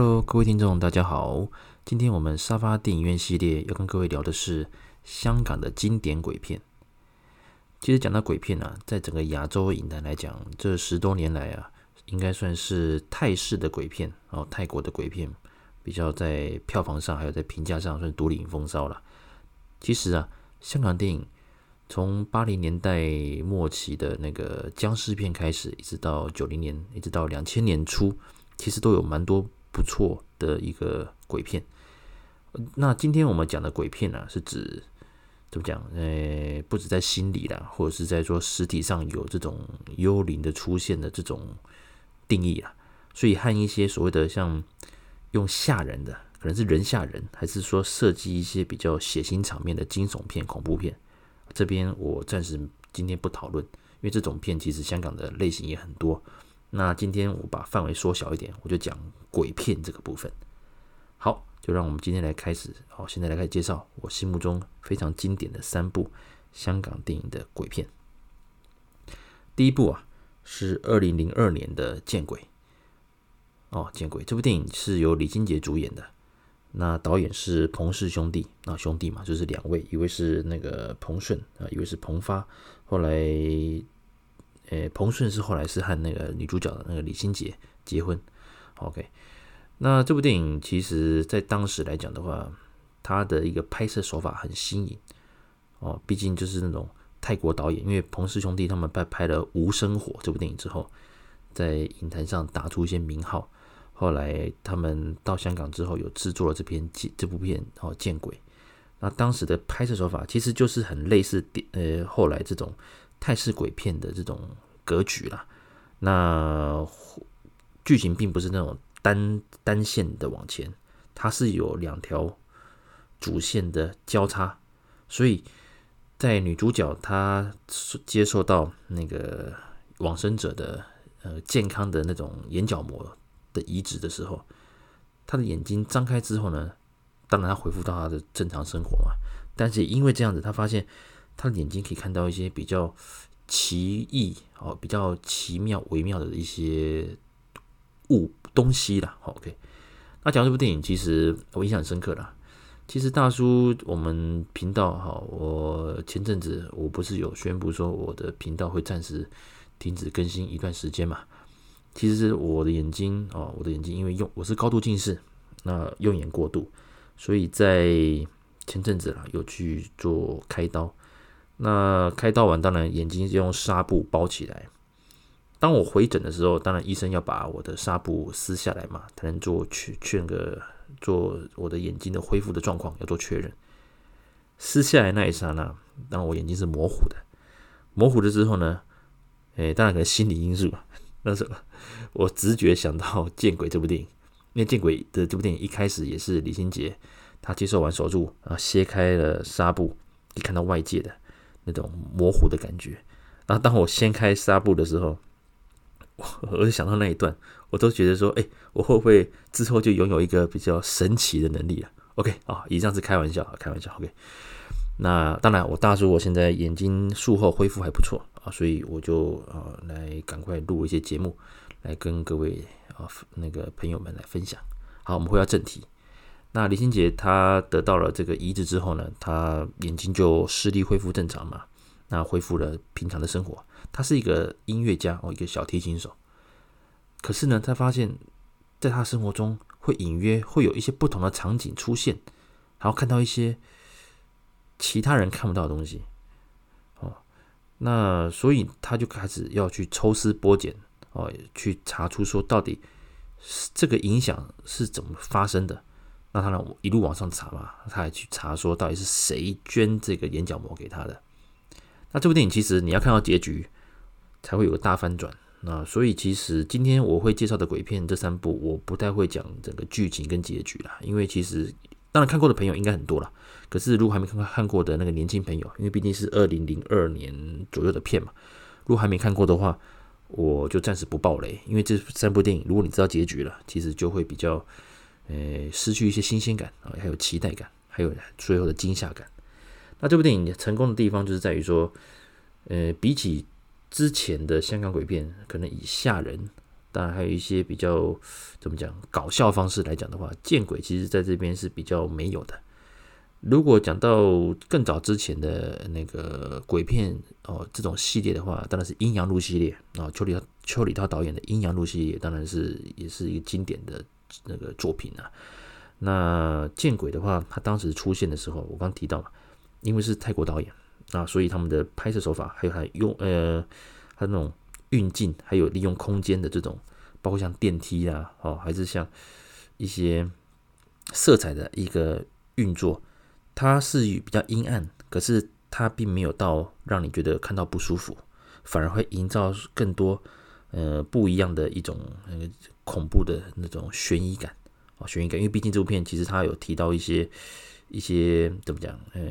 Hello，各位听众，大家好。今天我们沙发电影院系列要跟各位聊的是香港的经典鬼片。其实讲到鬼片啊，在整个亚洲影坛来讲，这十多年来啊，应该算是泰式的鬼片哦，泰国的鬼片比较在票房上还有在评价上算独领风骚了。其实啊，香港电影从八零年代末期的那个僵尸片开始，一直到九零年，一直到两千年初，其实都有蛮多。不错的一个鬼片。那今天我们讲的鬼片呢、是指怎么讲？呃，不止在心里啦，或者是在说实体上有这种幽灵的出现的这种定义啊。所以和一些所谓的像用吓人的，可能是人吓人，还是说设计一些比较血腥场面的惊悚片、恐怖片，这边我暂时今天不讨论，因为这种片其实香港的类型也很多。那今天我把范围缩小一点，我就讲鬼片这个部分。好，就让我们今天来开始。好，现在来开始介绍我心目中非常经典的三部香港电影的鬼片。第一部啊，是二零零二年的《见鬼》。哦，《见鬼》这部电影是由李金杰主演的，那导演是彭氏兄弟。那兄弟嘛，就是两位，一位是那个彭顺啊，一位是彭发，后来。诶，彭顺是后来是和那个女主角的那个李心洁结婚。OK，那这部电影其实在当时来讲的话，它的一个拍摄手法很新颖哦，毕竟就是那种泰国导演，因为彭氏兄弟他们拍拍了《无声火》这部电影之后，在影坛上打出一些名号。后来他们到香港之后，有制作了这篇这部片哦，《见鬼》。那当时的拍摄手法其实就是很类似呃后来这种。泰式鬼片的这种格局啦，那剧情并不是那种单单线的往前，它是有两条主线的交叉，所以在女主角她接受到那个往生者的呃健康的那种眼角膜的移植的时候，她的眼睛张开之后呢，当然她恢复到她的正常生活嘛，但是因为这样子，她发现。他的眼睛可以看到一些比较奇异哦，比较奇妙微妙的一些物东西啦。OK，那讲这部电影，其实我印象很深刻啦。其实大叔，我们频道哈，我前阵子我不是有宣布说我的频道会暂时停止更新一段时间嘛？其实我的眼睛哦，我的眼睛因为用我是高度近视，那用眼过度，所以在前阵子啦有去做开刀。那开刀完，当然眼睛就用纱布包起来。当我回诊的时候，当然医生要把我的纱布撕下来嘛，才能做确确认个做我的眼睛的恢复的状况，要做确认。撕下来那一刹那，当我眼睛是模糊的。模糊了之后呢，诶，当然可能心理因素。那时候我直觉想到《见鬼》这部电影，因为《见鬼》的这部电影一开始也是李心洁，他接受完手术啊，掀开了纱布，一看到外界的。那种模糊的感觉，然后当我掀开纱布的时候，我我就想到那一段，我都觉得说，哎，我会不会之后就拥有一个比较神奇的能力啊？OK 啊，以上是开玩笑，开玩笑。OK，那当然，我大叔我现在眼睛术后恢复还不错啊，所以我就啊来赶快录一些节目，来跟各位啊那个朋友们来分享。好，我们回到正题。那李心洁他得到了这个移植之后呢，他眼睛就视力恢复正常嘛，那恢复了平常的生活。他是一个音乐家哦，一个小提琴手。可是呢，他发现，在他生活中会隐约会有一些不同的场景出现，然后看到一些其他人看不到的东西。哦，那所以他就开始要去抽丝剥茧哦，去查出说到底这个影响是怎么发生的。那他呢，一路往上查嘛，他还去查说到底是谁捐这个眼角膜给他的。那这部电影其实你要看到结局才会有个大翻转。那所以其实今天我会介绍的鬼片这三部，我不太会讲整个剧情跟结局啦，因为其实当然看过的朋友应该很多了。可是如果还没看看过的那个年轻朋友，因为毕竟是二零零二年左右的片嘛，如果还没看过的话，我就暂时不爆雷，因为这三部电影如果你知道结局了，其实就会比较。呃，失去一些新鲜感啊，还有期待感，还有最后的惊吓感。那这部电影成功的地方就是在于说，呃，比起之前的香港鬼片，可能以吓人当然还有一些比较怎么讲搞笑方式来讲的话，见鬼其实在这边是比较没有的。如果讲到更早之前的那个鬼片哦，这种系列的话，当然是《阴阳路》系列啊，邱礼邱里涛导演的《阴阳路》系列，当然是也是一个经典的那个作品啊。那见鬼的话，他当时出现的时候，我刚提到嘛，因为是泰国导演啊，所以他们的拍摄手法，还有他用呃，他那种运镜，还有利用空间的这种，包括像电梯啊，哦，还是像一些色彩的一个运作。它是比较阴暗，可是它并没有到让你觉得看到不舒服，反而会营造更多呃不一样的一种那个恐怖的那种悬疑感啊，悬疑感。因为毕竟这部片其实它有提到一些一些怎么讲呃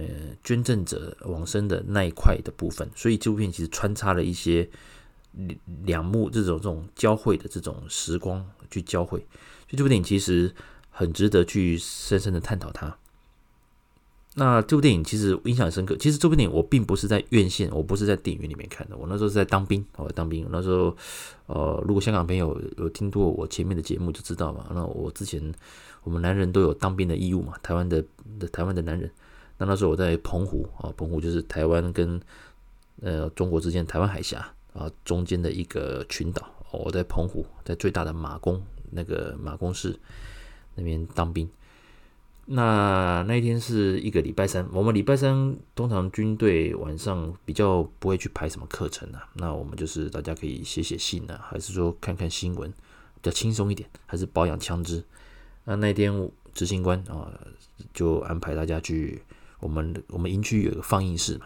捐赠者往生的那一块的部分，所以这部片其实穿插了一些两幕这种这种交汇的这种时光去交汇，所以这部电影其实很值得去深深的探讨它。那这部电影其实印象很深刻。其实这部电影我并不是在院线，我不是在电影院里面看的。我那时候是在当兵，我当兵。那时候，呃，如果香港朋友有，有听过我前面的节目就知道嘛。那我之前我们男人都有当兵的义务嘛，台湾的的台湾的男人。那那时候我在澎湖啊，澎湖就是台湾跟呃中国之间台湾海峡啊中间的一个群岛。我在澎湖，在最大的马公那个马公市那边当兵。那那一天是一个礼拜三，我们礼拜三通常军队晚上比较不会去排什么课程啊，那我们就是大家可以写写信啊，还是说看看新闻，比较轻松一点，还是保养枪支。那那天执行官啊就安排大家去我们我们营区有个放映室嘛，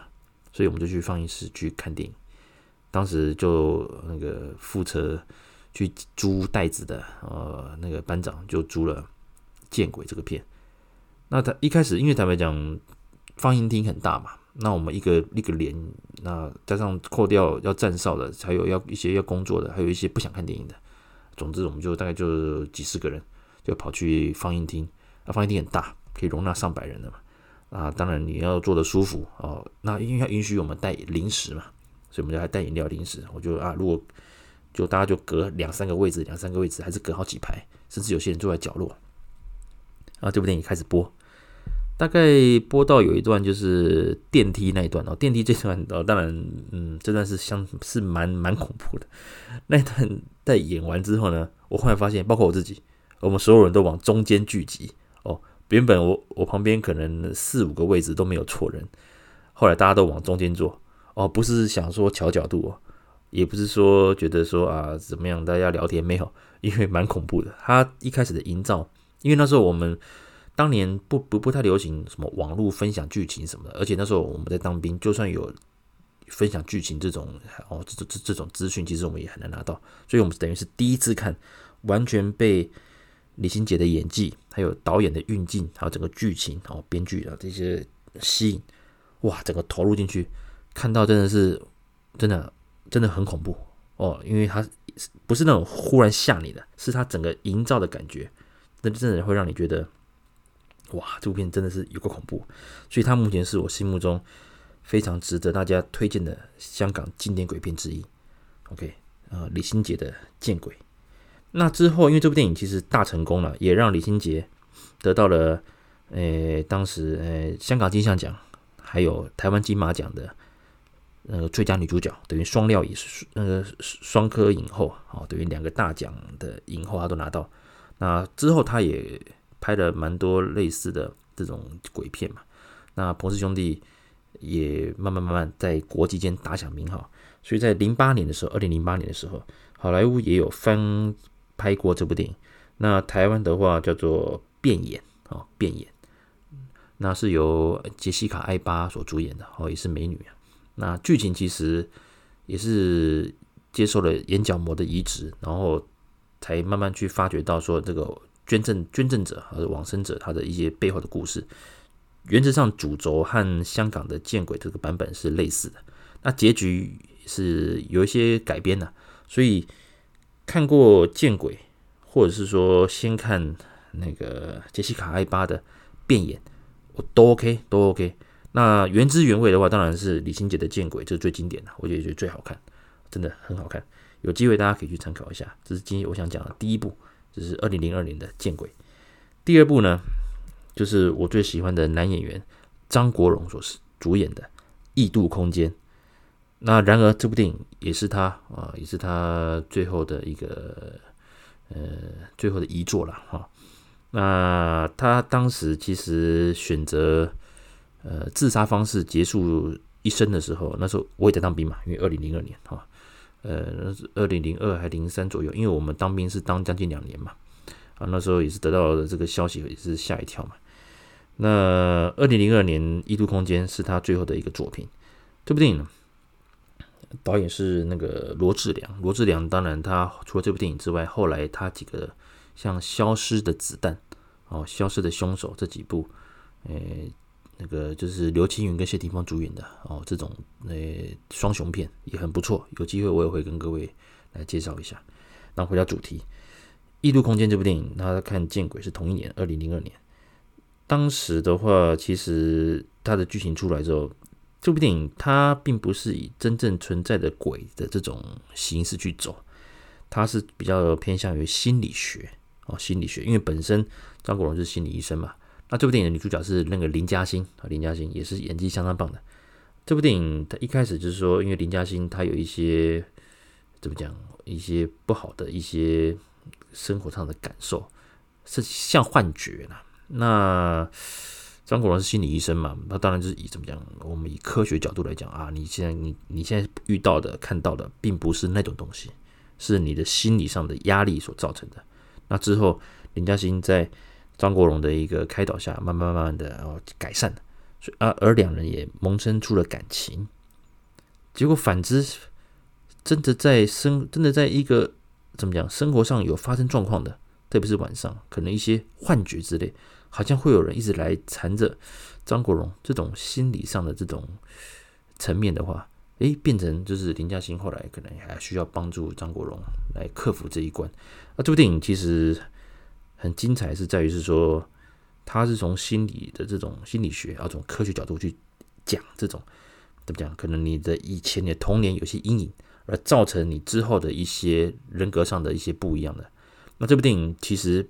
所以我们就去放映室去看电影。当时就那个负责去租袋子的呃那个班长就租了《见鬼》这个片。那他一开始，因为坦白讲，放映厅很大嘛，那我们一个一个连，那加上扣掉要站哨的，还有要一些要工作的，还有一些不想看电影的，总之我们就大概就几十个人，就跑去放映厅。那放映厅很大，可以容纳上百人的嘛。啊，当然你要坐得舒服哦。那因为要允许我们带零食嘛，所以我们就还带饮料零食。我就啊，如果就大家就隔两三个位置，两三个位置，还是隔好几排，甚至有些人坐在角落。啊这部电影开始播，大概播到有一段就是电梯那一段哦，电梯这段哦，当然，嗯，这段是相是蛮蛮恐怖的。那一段在演完之后呢，我后来发现，包括我自己，我们所有人都往中间聚集哦。原本我我旁边可能四五个位置都没有错人，后来大家都往中间坐哦，不是想说调角度哦，也不是说觉得说啊怎么样，大家聊天没有，因为蛮恐怖的。他一开始的营造。因为那时候我们当年不不不太流行什么网络分享剧情什么的，而且那时候我们在当兵，就算有分享剧情这种哦这这这种资讯，其实我们也很难拿到，所以我们等于是第一次看，完全被李心洁的演技，还有导演的运镜，还有整个剧情哦编剧啊这些吸引，哇，整个投入进去，看到真的是真的真的很恐怖哦，因为它不是那种忽然吓你的，是它整个营造的感觉。那真的会让你觉得，哇，这部片真的是有个恐怖，所以它目前是我心目中非常值得大家推荐的香港经典鬼片之一。OK，呃，李心洁的《见鬼》。那之后，因为这部电影其实大成功了，也让李心洁得到了，呃，当时呃香港金像奖还有台湾金马奖的那个最佳女主角，等于双料也是那个双科影后啊，等于两个大奖的影后她都拿到。那之后，他也拍了蛮多类似的这种鬼片嘛。那彭氏兄弟也慢慢慢慢在国际间打响名号，所以在零八年的时候，二零零八年的时候，好莱坞也有翻拍过这部电影。那台湾的话叫做《变眼》啊，《变眼》，那是由杰西卡·艾巴所主演的哦，也是美女啊。那剧情其实也是接受了眼角膜的移植，然后。才慢慢去发掘到说这个捐赠捐赠者和往生者他的一些背后的故事，原则上主轴和香港的见鬼这个版本是类似的，那结局是有一些改编的，所以看过见鬼，或者是说先看那个杰西卡艾巴的变眼，我都 OK 都 OK。那原汁原味的话，当然是李心洁的见鬼，这是最经典的，我觉得最好看。真的很好看。有机会大家可以去参考一下。这是今天我想讲的第一部，就是二零零二年的《见鬼》。第二部呢，就是我最喜欢的男演员张国荣所主演的《异度空间》。那然而这部电影也是他啊，也是他最后的一个呃最后的遗作了哈。那他当时其实选择呃自杀方式结束一生的时候，那时候我也在当兵嘛，因为二零零二年哈，呃那是二零零二还零三左右，因为我们当兵是当将近两年嘛，啊那时候也是得到了这个消息也是吓一跳嘛。那二零零二年《异度空间》是他最后的一个作品，这部电影呢。导演是那个罗志良，罗志良当然他除了这部电影之外，后来他几个像《消失的子弹》哦，《消失的凶手》这几部，诶，那个就是刘青云跟谢霆锋主演的哦，这种诶双雄片也很不错，有机会我也会跟各位来介绍一下。那回到主题，《异度空间》这部电影，他看《见鬼》是同一年，二零零二年。当时的话，其实它的剧情出来之后。这部电影它并不是以真正存在的鬼的这种形式去走，它是比较偏向于心理学哦，心理学。因为本身张国荣是心理医生嘛，那这部电影的女主角是那个林嘉欣啊，林嘉欣也是演技相当棒的。这部电影它一开始就是说，因为林嘉欣她有一些怎么讲，一些不好的一些生活上的感受，是像幻觉啦。那张国荣是心理医生嘛，那当然就是以怎么讲，我们以科学角度来讲啊，你现在你你现在遇到的看到的，并不是那种东西，是你的心理上的压力所造成的。那之后，林嘉欣在张国荣的一个开导下，慢慢慢慢的哦改善，所以啊，而两人也萌生出了感情。结果反之，真的在生，真的在一个怎么讲，生活上有发生状况的，特别是晚上，可能一些幻觉之类。好像会有人一直来缠着张国荣，这种心理上的这种层面的话，诶，变成就是林嘉欣后来可能还需要帮助张国荣来克服这一关。啊，这部电影其实很精彩，是在于是说，他是从心理的这种心理学啊，从科学角度去讲这种怎么讲？可能你的以前的童年有些阴影，而造成你之后的一些人格上的一些不一样的。那这部电影其实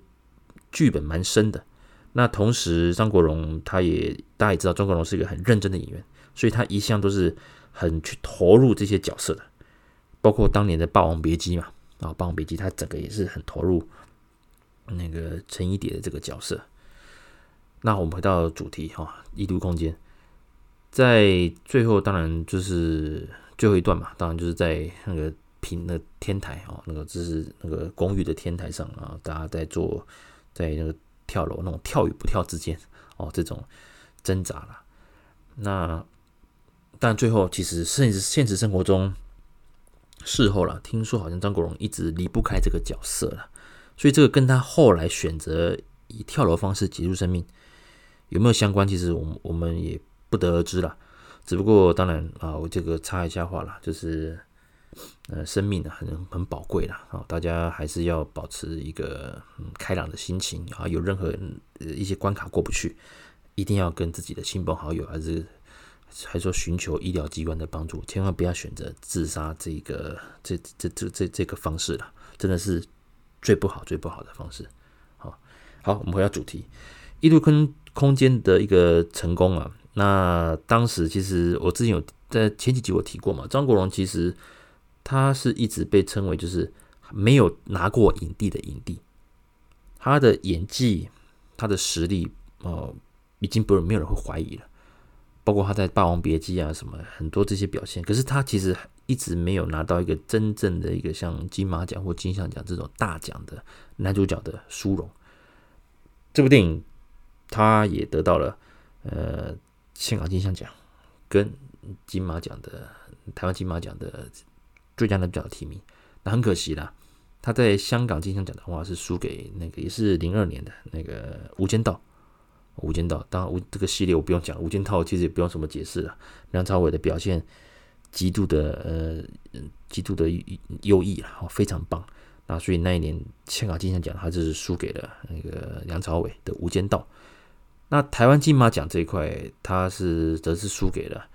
剧本蛮深的。那同时，张国荣他也大家也知道，张国荣是一个很认真的演员，所以他一向都是很去投入这些角色的，包括当年的《霸王别姬》嘛，啊，《霸王别姬》他整个也是很投入那个陈一蝶的这个角色。那我们回到主题哈，《异度空间》在最后当然就是最后一段嘛，当然就是在那个平的天台哦，那个就是那个公寓的天台上啊，大家在做在那个。跳楼那种跳与不跳之间哦，这种挣扎了。那但最后其实甚至现实生活中事后了，听说好像张国荣一直离不开这个角色了，所以这个跟他后来选择以跳楼方式结束生命有没有相关？其实我们我们也不得而知了。只不过当然啊，我这个插一下话了，就是。呃，生命呢很很宝贵啦，啊，大家还是要保持一个嗯开朗的心情啊。有任何呃一些关卡过不去，一定要跟自己的亲朋好友，还是还说寻求医疗机关的帮助，千万不要选择自杀这个这这这这这个方式了，真的是最不好最不好的方式。好，好，我们回到主题，异度空空间的一个成功啊。那当时其实我之前有在前几集我提过嘛，张国荣其实。他是一直被称为就是没有拿过影帝的影帝，他的演技、他的实力哦，已经不是没有人会怀疑了。包括他在《霸王别姬》啊什么很多这些表现，可是他其实一直没有拿到一个真正的一个像金马奖或金像奖这种大奖的男主角的殊荣。这部电影他也得到了呃香港金像奖跟金马奖的台湾金马奖的。最佳男主角提名，那很可惜啦。他在香港金像奖的话是输给那个也是零二年的那个《无间道》。《无间道》当然无这个系列我不用讲，《无间道》其实也不用什么解释了。梁朝伟的表现极度的呃极度的优异啊，非常棒。那所以那一年香港金像奖他就是输给了那个梁朝伟的《无间道》。那台湾金马奖这一块，他是则是输给了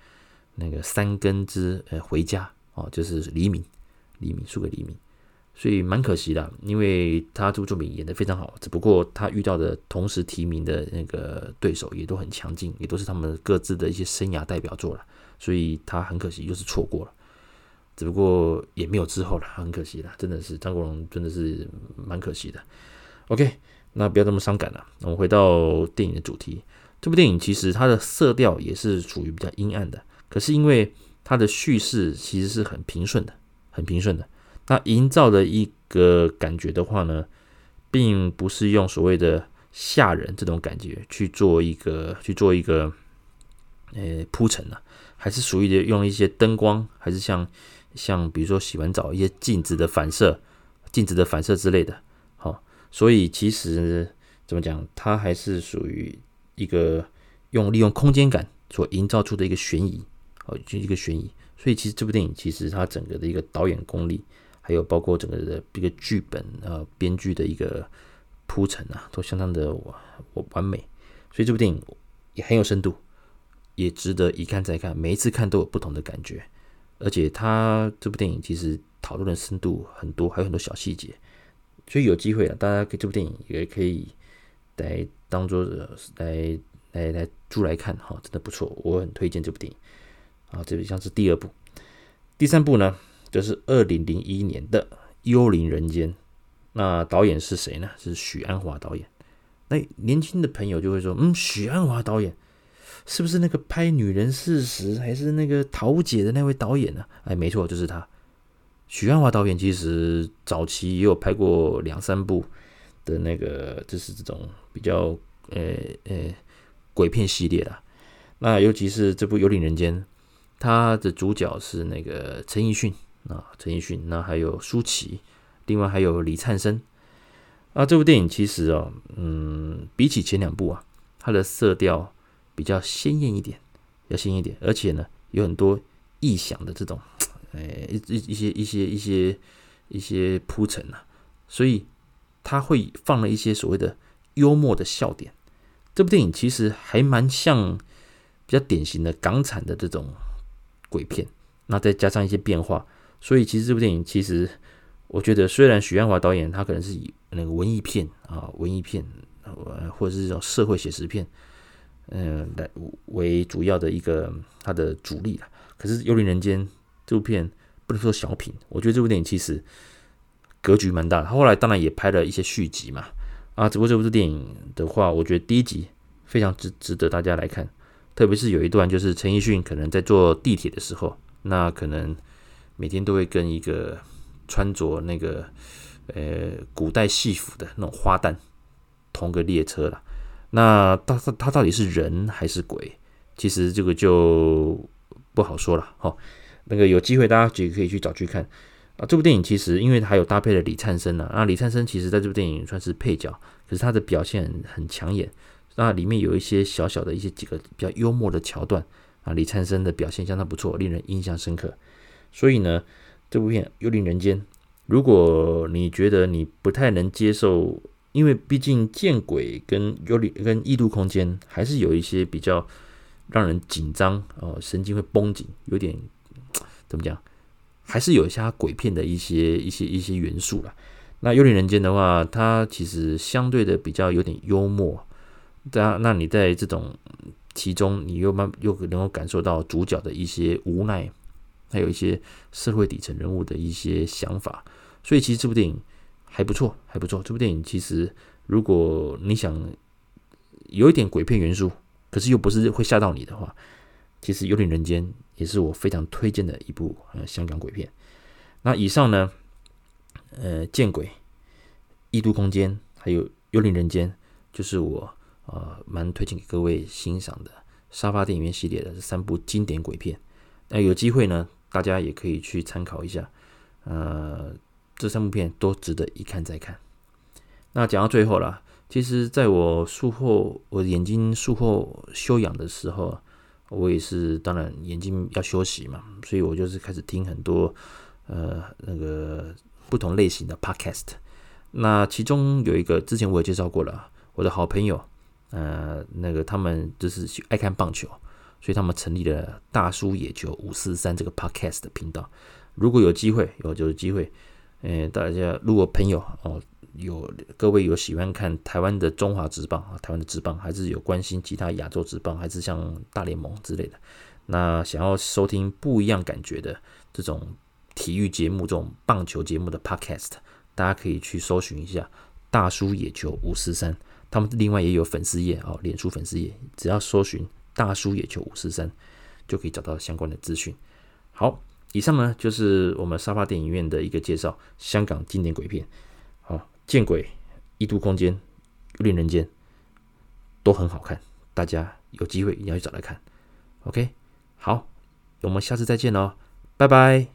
那个三根之呃回家。哦，就是黎明，黎明输给黎明，所以蛮可惜的，因为他这部作品演得非常好，只不过他遇到的同时提名的那个对手也都很强劲，也都是他们各自的一些生涯代表作了，所以他很可惜又是错过了，只不过也没有之后了，很可惜了，真的是张国荣真的是蛮可惜的。OK，那不要这么伤感了，我们回到电影的主题，这部电影其实它的色调也是属于比较阴暗的，可是因为它的叙事其实是很平顺的，很平顺的。那营造的一个感觉的话呢，并不是用所谓的吓人这种感觉去做一个去做一个呃铺陈了，还是属于的用一些灯光，还是像像比如说洗完澡一些镜子的反射、镜子的反射之类的。好，所以其实怎么讲，它还是属于一个用利用空间感所营造出的一个悬疑。哦就一个悬疑，所以其实这部电影其实它整个的一个导演功力，还有包括整个的一个剧本呃编剧的一个铺陈啊，都相当的完完美。所以这部电影也很有深度，也值得一看再看，每一次看都有不同的感觉。而且他这部电影其实讨论的深度很多，还有很多小细节。所以有机会了，大家可以这部电影也可以来当做来来来租来看哈，真的不错，我很推荐这部电影。啊，这个像是第二部，第三部呢，就是二零零一年的《幽灵人间》。那导演是谁呢？是许鞍华导演。那年轻的朋友就会说，嗯，许鞍华导演是不是那个拍《女人四十》还是那个《桃姐》的那位导演呢？哎，没错，就是他。许鞍华导演其实早期也有拍过两三部的那个，就是这种比较呃呃鬼片系列啦。那尤其是这部《幽灵人间》。他的主角是那个陈奕迅啊，陈奕迅，那还有舒淇，另外还有李灿森啊。这部电影其实哦，嗯，比起前两部啊，它的色调比较鲜艳一点，比较鲜艳一点，而且呢，有很多异想的这种，哎，一一一些一些一些一些铺陈啊，所以他会放了一些所谓的幽默的笑点。这部电影其实还蛮像比较典型的港产的这种。鬼片，那再加上一些变化，所以其实这部电影，其实我觉得，虽然许鞍华导演他可能是以那个文艺片啊，文艺片，或者是这种社会写实片，嗯，来为主要的一个他的主力了。可是《幽灵人间》这部片不能说小品，我觉得这部电影其实格局蛮大的。他后来当然也拍了一些续集嘛，啊，只不过这部电影的话，我觉得第一集非常值值得大家来看。特别是有一段，就是陈奕迅可能在坐地铁的时候，那可能每天都会跟一个穿着那个呃古代戏服的那种花旦同个列车了。那他他到底是人还是鬼？其实这个就不好说了。哈，那个有机会大家就可以去找去看啊。这部电影其实因为还有搭配了李灿森呢，啊，李灿森其实在这部电影算是配角，可是他的表现很抢眼。那里面有一些小小的一些几个比较幽默的桥段啊，李灿森的表现相当不错，令人印象深刻。所以呢，这部片《幽灵人间》，如果你觉得你不太能接受，因为毕竟见鬼跟幽灵跟异度空间还是有一些比较让人紧张哦，神经会绷紧，有点怎么讲，还是有一些鬼片的一些一些一些元素啦。那《幽灵人间》的话，它其实相对的比较有点幽默。那那你在这种其中，你又慢又能够感受到主角的一些无奈，还有一些社会底层人物的一些想法，所以其实这部电影还不错，还不错。这部电影其实，如果你想有一点鬼片元素，可是又不是会吓到你的话，其实《幽灵人间》也是我非常推荐的一部呃香港鬼片。那以上呢，呃，见鬼、异度空间还有《幽灵人间》，就是我。呃，蛮推荐给各位欣赏的沙发电影院系列的这三部经典鬼片。那有机会呢，大家也可以去参考一下。呃，这三部片都值得一看再看。那讲到最后了，其实在我术后，我眼睛术后休养的时候，我也是当然眼睛要休息嘛，所以我就是开始听很多呃那个不同类型的 podcast。那其中有一个之前我也介绍过了，我的好朋友。呃，那个他们就是爱看棒球，所以他们成立了大叔野球五四三这个 podcast 的频道。如果有机会，有就是机会，嗯，大家如果朋友哦，有各位有喜欢看台湾的中华职棒啊，台湾的职棒，还是有关心其他亚洲职棒，还是像大联盟之类的，那想要收听不一样感觉的这种体育节目，这种棒球节目的 Podcast，大家可以去搜寻一下大叔野球五四三，他们另外也有粉丝页啊，脸书粉丝页，只要搜寻大叔野球五四三，就可以找到相关的资讯。好，以上呢就是我们沙发电影院的一个介绍，香港经典鬼片。见鬼！异度空间、恋人间都很好看，大家有机会一定要去找来看。OK，好，我们下次再见喽，拜拜。